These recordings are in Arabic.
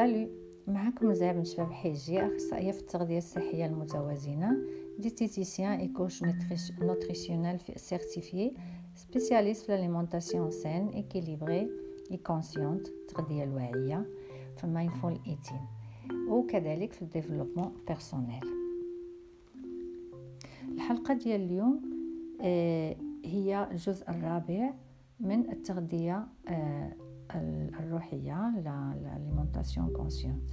سالي معكم زعب بن شباب حيجي أخصائية في التغذية الصحية المتوازنه diététicienne et coach nutritionnelle certifiée spécialiste في ال alimentation saine équilibrée et consciente التغذيه الواعية في ال mindful eating وكذلك في ال développement personnel الحلقة ديال اليوم آه، هي الجزء الرابع من التغذية آه، الروحية l'alimentation consciente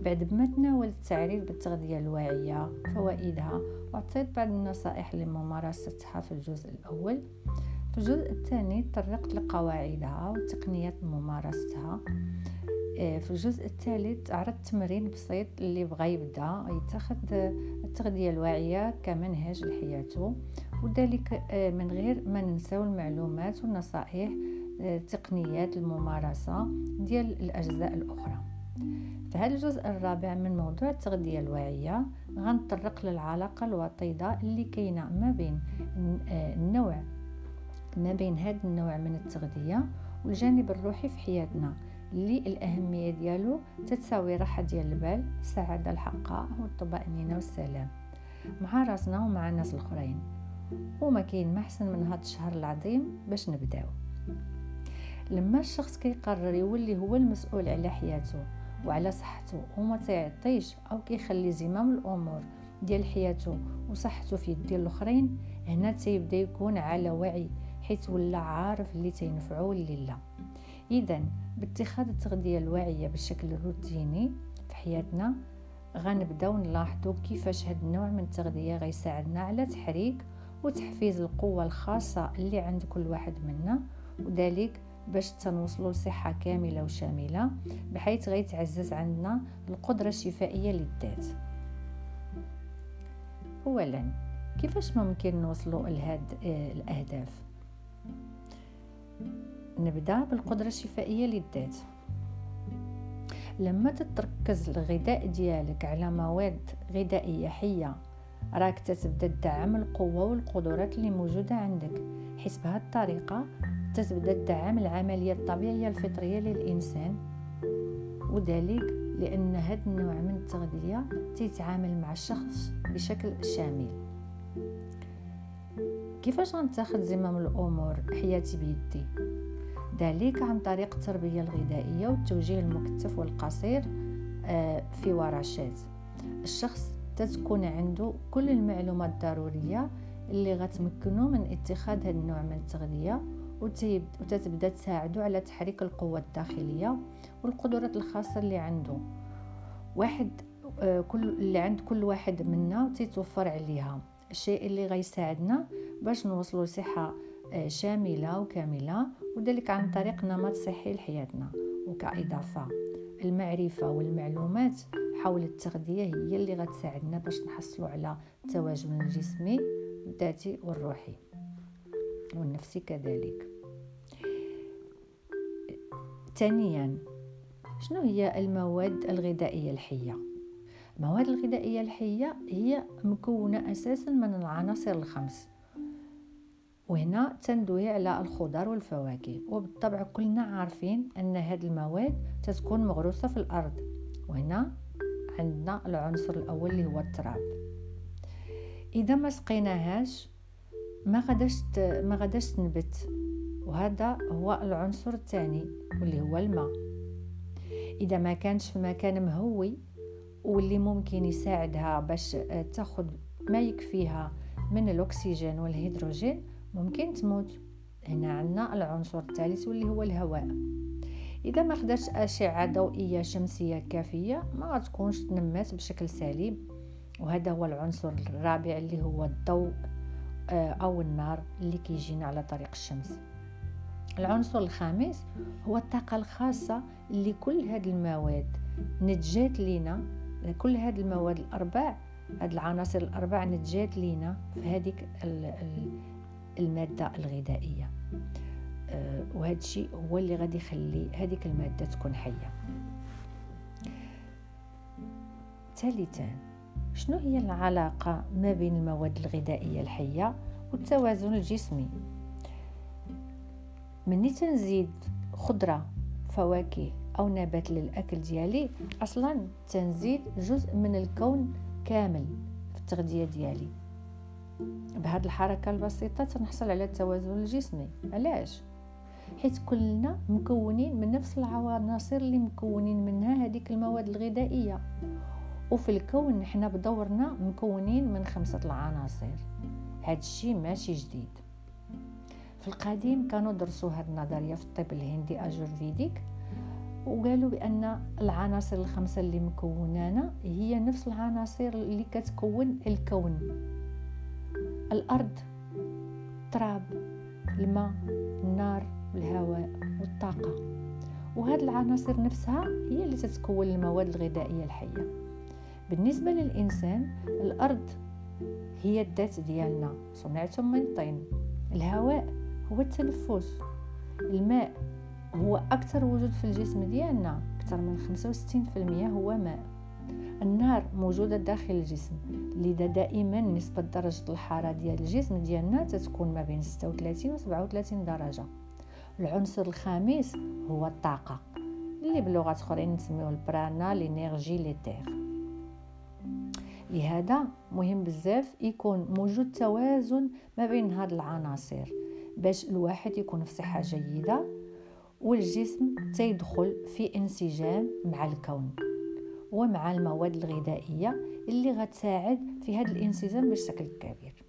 بعد ما تناولت التعريف بالتغذية الواعية فوائدها وعطيت بعض النصائح لممارستها في الجزء الأول. في الجزء الثاني تطرقت لقواعدها وتقنيات ممارستها. آه، في الجزء الثالث عرضت تمرين بسيط اللي بغى يبدأ يتخذ التغذية الواعية كمنهج لحياته. وذلك آه، من غير ما ننساو المعلومات والنصائح تقنيات الممارسة ديال الأجزاء الأخرى. في هذا الجزء الرابع من موضوع التغذية الواعية غنطرق للعلاقة الوطيدة اللي كاينة ما بين النوع ما بين هذا النوع من التغذية والجانب الروحي في حياتنا اللي الأهمية ديالو تتساوي راحة ديال البال السعادة الحقة والطمأنينة والسلام. مع راسنا ومع الناس الآخرين. وما كاين ما أحسن من هذا الشهر العظيم باش نبداو. لما الشخص كيقرر يولي هو المسؤول على حياته وعلى صحته وما تيعطيش أو كيخلي زمام الأمور ديال حياته وصحته في يد الأخرين هنا تيبدا يكون على وعي حيث ولا عارف اللي تينفعو واللي لا. اذا باتخاذ التغذية الواعية بشكل روتيني في حياتنا غنبداو نلاحظوا كيفاش هاد النوع من التغذية غيساعدنا على تحريك وتحفيز القوة الخاصة اللي عند كل واحد منا وذلك باش تنوصلوا لصحة كاملة وشاملة بحيث غيتعزز عندنا القدرة الشفائية للذات. اولا كيفاش ممكن نوصلوا لهاد آه، الأهداف؟ نبدأ بالقدرة الشفائية للذات. لما تتركز الغذاء ديالك على مواد غذائية حية راك تتبدأ تدعم القوة والقدرات اللي موجودة عندك حيث بهذه الطريقة تتبدا تدعم العملية الطبيعية الفطرية للإنسان. وذلك لأن هذا النوع من التغذية تيتعامل مع الشخص بشكل شامل. كيفاش غنتاخذ زمام الأمور حياتي بيدي؟ ذلك عن طريق التربية الغذائية والتوجيه المكثف والقصير آه، في ورشات. الشخص تتكون عنده كل المعلومات الضرورية اللي غتمكنه من اتخاذ هذا النوع من التغذية وتتبدا تساعده على تحريك القوة الداخلية والقدرات الخاصة اللي عنده. واحد آه، كل اللي عند كل واحد منا وتتوفر عليها الشيء اللي غيساعدنا باش نوصلوا لصحة آه، شاملة وكاملة وذلك عن طريق نمط صحي لحياتنا وكإضافة. المعرفة والمعلومات حول التغذية هي اللي غتساعدنا باش نحصلوا على التوازن الجسمي الذاتي والروحي والنفسي كذلك. ثانيا شنو هي المواد الغذائية الحية؟ المواد الغذائية الحية هي مكونة أساسا من العناصر الخمس. وهنا تندوي على الخضر والفواكه. وبالطبع كلنا عارفين أن هذه المواد تتكون مغروسة في الأرض. وهنا عندنا العنصر الأول اللي هو التراب. إذا ما سقيناهاش ما غاداش ما غاداش تنبت. وهذا هو العنصر الثاني واللي هو الماء. إذا ما كانش في مكان مهوي واللي ممكن يساعدها باش تاخذ ما يكفيها من الأكسجين والهيدروجين ممكن تموت. هنا عندنا العنصر الثالث واللي هو الهواء. إذا ما خداش أشعة ضوئية شمسية كافية ما غتكونش تنمات بشكل سليم. وهذا هو العنصر الرابع اللي هو الضوء. آه، أو النار اللي كيجينا على طريق الشمس. العنصر الخامس هو الطاقة الخاصة اللي كل هاد المواد نتجات لينا كل هاد المواد الأربع هاد العناصر الأربع نتجات لينا في هذيك المادة الغذائية. آه، وهذا الشيء هو اللي غادي يخلي هذيك المادة تكون حية. ثالثا شنو هي العلاقة ما بين المواد الغذائية الحية والتوازن الجسمي؟ مني تنزيد خضرة فواكه أو نبات للأكل ديالي أصلا تنزيد جزء من الكون كامل في التغذية ديالي. بهذه الحركة البسيطة تنحصل على التوازن الجسمي. علاش؟ حيث كلنا مكونين من نفس العناصر اللي مكونين منها هذيك المواد الغذائية. وفي الكون حنا بدورنا مكونين من خمسة العناصر. هذا الشيء ماشي جديد. في القديم كانوا درسوا هذه النظرية في الطب الهندي اجورفيديك وقالوا بأن العناصر الخمسة اللي مكونانا هي نفس العناصر اللي كتكون الكون. الأرض التراب الماء النار الهواء والطاقة. وهذه العناصر نفسها هي اللي تتكون المواد الغذائية الحية. بالنسبة للإنسان الأرض هي الذات ديالنا. صنعتم من طين. الهواء هو التنفس. الماء هو أكثر وجود في الجسم ديالنا. أكثر من 65% هو ماء. النار موجودة داخل الجسم. لذا دائما نسبة درجة الحرارة ديال الجسم ديالنا تتكون ما بين 36 و 37 درجة. العنصر الخامس هو الطاقة اللي بلغة أخرين نسميوه البرانا l'énergie l'éther لهذا مهم بزاف يكون موجود توازن ما بين هاد العناصر باش الواحد يكون في صحة جيدة والجسم تيدخل في انسجام مع الكون ومع المواد الغذائية اللي غتساعد في هذا الانسجام بشكل كبير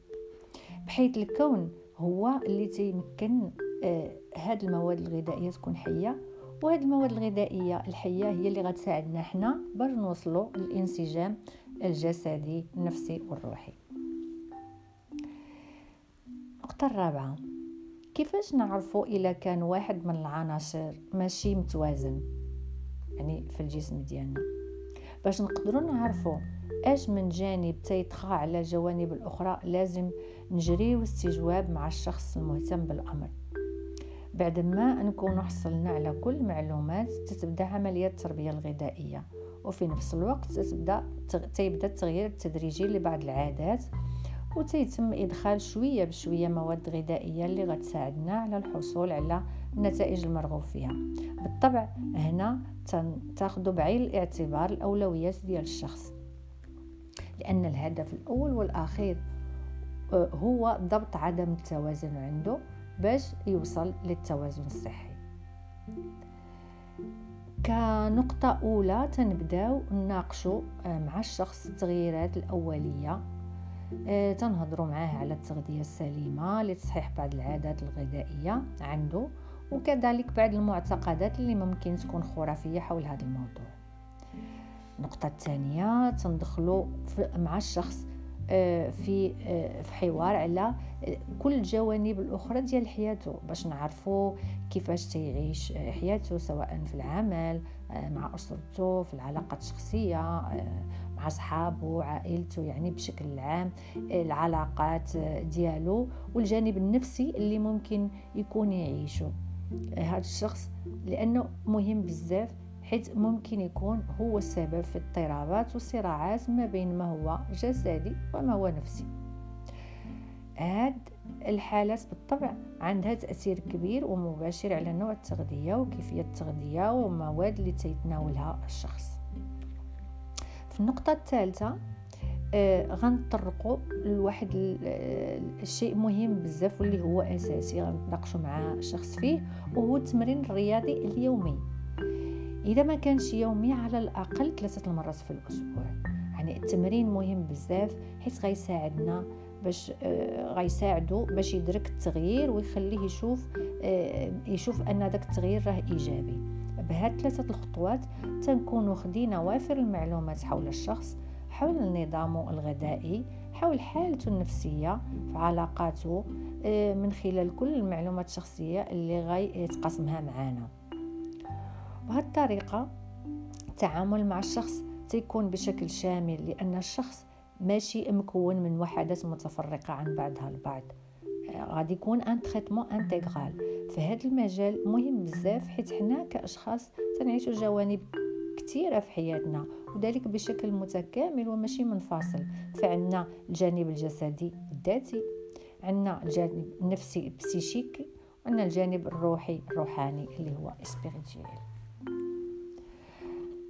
بحيث الكون هو اللي تيمكن آه هاد المواد الغذائية تكون حية وهاد المواد الغذائية الحية هي اللي غتساعدنا حنا باش نوصلوا للانسجام الجسدي النفسي والروحي. النقطة الرابعة. كيفاش نعرفوا إلا كان واحد من العناصر ماشي متوازن؟ يعني في الجسم ديالنا. باش نقدروا نعرفوا اش من جانب تيطغى على الجوانب الأخرى لازم نجريو استجواب مع الشخص المهتم بالأمر. بعد ما نكون حصلنا على كل معلومات تتبدأ عمليه التربية الغذائية. وفي نفس الوقت تبدأ تيبدا التغيير التدريجي لبعض العادات وتيتم إدخال شوية بشوية مواد غذائية اللي غتساعدنا على الحصول على النتائج المرغوب فيها. بالطبع هنا تاخذوا بعين الاعتبار الأولويات ديال الشخص لأن الهدف الأول والأخير آه، هو ضبط عدم التوازن عنده باش يوصل للتوازن الصحي. كنقطة أولى تنبداو نناقشوا آه، مع الشخص التغييرات الأولية. آه، تنهضروا معاه على التغذية السليمة لتصحيح بعض العادات الغذائية عنده وكذلك بعض المعتقدات اللي ممكن تكون خرافية حول هذا الموضوع. النقطة الثانية تندخلوا مع الشخص في آه، في حوار على آه، كل الجوانب الأخرى ديال حياته باش نعرفوا كيفاش تيعيش حياته سواء في العمل مع أسرته في العلاقات الشخصية مع اصحابه عائلته يعني بشكل عام العلاقات ديالو والجانب النفسي اللي ممكن يكون يعيشه هذا الشخص لأنه مهم بزاف حيث ممكن يكون هو السبب في اضطرابات والصراعات ما بين ما هو جسدي وما هو نفسي. هاد الحالات بالطبع عندها تأثير كبير ومباشر على نوع التغذية وكيفية التغذية والمواد اللي تيتناولها الشخص. في النقطة الثالثة آه غنطرقوا لواحد الشيء مهم بزاف واللي هو أساسي غنتناقشوا مع الشخص فيه وهو التمرين الرياضي اليومي. إذا ما كانش يومي على الأقل ثلاثة المرات في الأسبوع. يعني التمرين مهم بزاف حيت غيساعدنا باش آه غيساعدو باش يدرك التغيير ويخليه يشوف آه يشوف أن داك التغيير راه إيجابي. بهاد ثلاثة الخطوات تنكونوا خدينا وافر المعلومات حول الشخص حول نظامه الغذائي حول حالته النفسية في علاقاته آه من خلال كل المعلومات الشخصية اللي غاي يتقاسمها معنا بهذه الطريقة التعامل مع الشخص تيكون بشكل شامل لأن الشخص ماشي مكون من وحدات متفرقة عن بعضها البعض. غادي يكون ان تريتمون انتغرال في هذا المجال مهم بزاف حيت حنا كأشخاص تنعيشوا جوانب كثيره في حياتنا وذلك بشكل متكامل وماشي منفصل. فعندنا الجانب الجسدي الذاتي عندنا الجانب النفسي البسيشيكي وعندنا الجانب الروحي الروحاني اللي هو سبيريتويل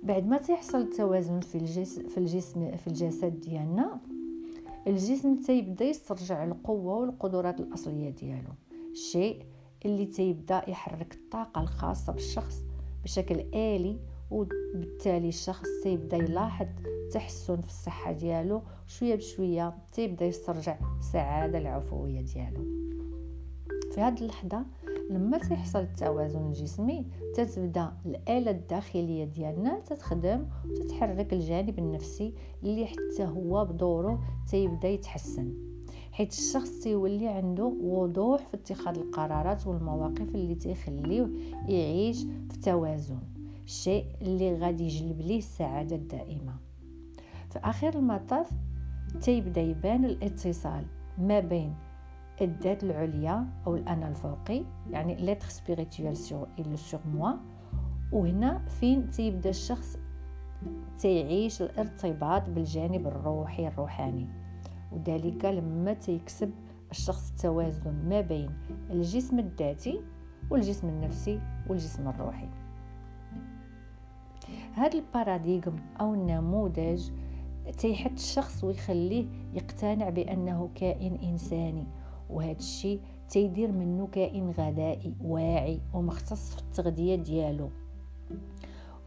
بعد ما تيحصل التوازن في الجسم في الجسم في الجسد ديالنا الجسم تيبدا يسترجع القوة والقدرات الأصلية ديالو. الشيء اللي تيبدا يحرك الطاقة الخاصة بالشخص بشكل آلي وبالتالي الشخص تيبدا يلاحظ تحسن في الصحة ديالو. شوية بشوية تيبدا يسترجع السعادة العفوية ديالو. في هذه اللحظة لما تيحصل التوازن الجسمي تتبدأ الاله الداخلية ديالنا تتخدم وتتحرك الجانب النفسي اللي حتى هو بدوره تيبدأ يتحسن. حيت الشخص تيولي عنده وضوح في اتخاذ القرارات والمواقف اللي تيخليه يعيش في توازن الشيء اللي غادي يجلب ليه السعادة الدائمة. في آخر المطاف تيبدأ يبان الاتصال ما بين الذات العليا أو الانا الفوقي يعني l'être spirituel sur et surmoi وهنا فين تيبدأ الشخص؟ تيعيش الارتباط بالجانب الروحي الروحاني. وذلك لما تيكسب الشخص التوازن ما بين الجسم الذاتي والجسم النفسي والجسم الروحي. هذا الباراديغم أو النموذج تيحط الشخص ويخليه يقتنع بأنه كائن إنساني. وهذا الشيء تيدير منه كائن غذائي واعي ومختص في التغذية ديالو.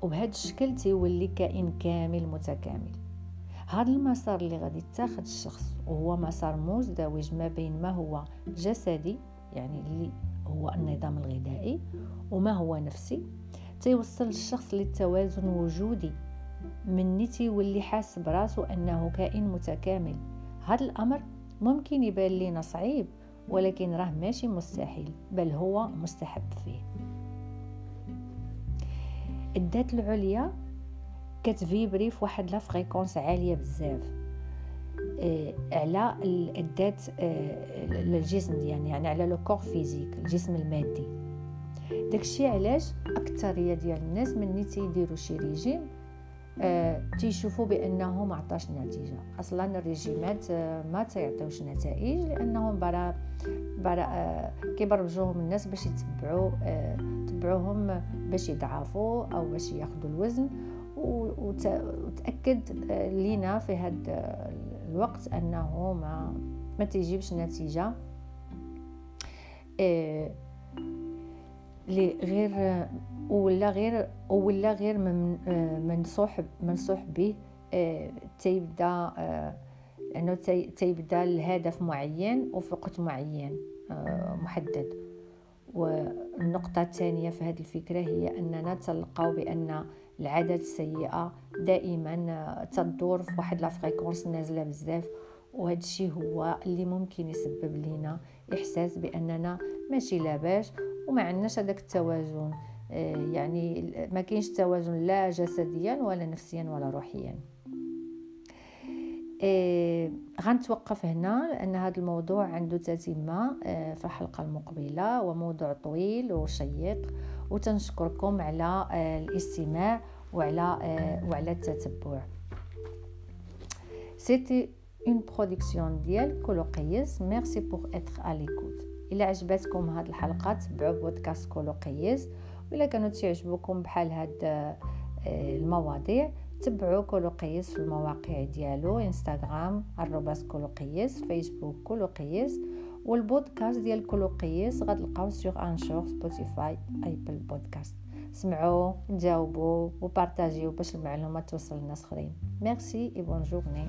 وبهذا الشكل تيولي كائن كامل متكامل. هذا المسار اللي غادي يتاخذ الشخص وهو مسار مزدوج ما بين ما هو جسدي يعني اللي هو النظام الغذائي وما هو نفسي. تيوصل الشخص للتوازن وجودي من تيولي حاس براسو أنه كائن متكامل. هذا الأمر ممكن يبان لينا صعيب ولكن راه ماشي مستحيل بل هو مستحب فيه. الذات العليا كت vibrer في واحد la fréquence عالية بزاف. آه على الذات آه الجسم ديالنا يعني على le corps physique الجسم المادي. داكشي علاش أكثرية ديال الناس ملي تيديروا شي ريجيم تيشوفوا بأنه ما عطاش نتيجة. أصلا الريجيمات آه ما تيعطيوش نتائج لأنهم برا برا آه كيبرمجوهم الناس باش يتبعوا آه تبعوهم باش يضعفوا أو باش ياخذوا الوزن. وتأكد آه لينا في هذا الوقت أنه ما ما تيجيبش نتيجة. آه غير ولا غير ولا غير منصوح منصوح به آه، تيبدا آه، تيبدا الهدف معين وفي وقت معين آه، محدد. والنقطة الثانية في هذه الفكرة هي أننا تلقاو بأن العادات السيئة دائما تدور في واحد la fréquence نازلة بزاف. وهذا الشيء هو اللي ممكن يسبب لنا إحساس بأننا ماشي لاباس وما عندناش هذاك التوازن. آه، يعني ما كاينش توازن لا جسديا ولا نفسيا ولا روحيا. إيه غنتوقف هنا لأن هذا الموضوع عنده تتمة آه، في الحلقة المقبلة وموضوع طويل وشيق. وتنشكركم على آه، الاستماع وعلى وعلى التتبع. c'était une production ديال كولوقيس merci pour être à l'écoute الا عجبتكم هاد الحلقة تبعوا بودكاست كولوقيس ولا كانوا تعجبوكم بحال هاد آه، المواضيع تبعوا كولوقيس في المواقع ديالو إنستغرام arobase كولوقيس فيسبوك كولوقيس والبودكاست ديال كولوقيس غتلقاو sur Anchor Spotify Apple Podcast سمعوا جاوبوا و partagez باش المعلومات توصل لناس اخرين merci et bonne journée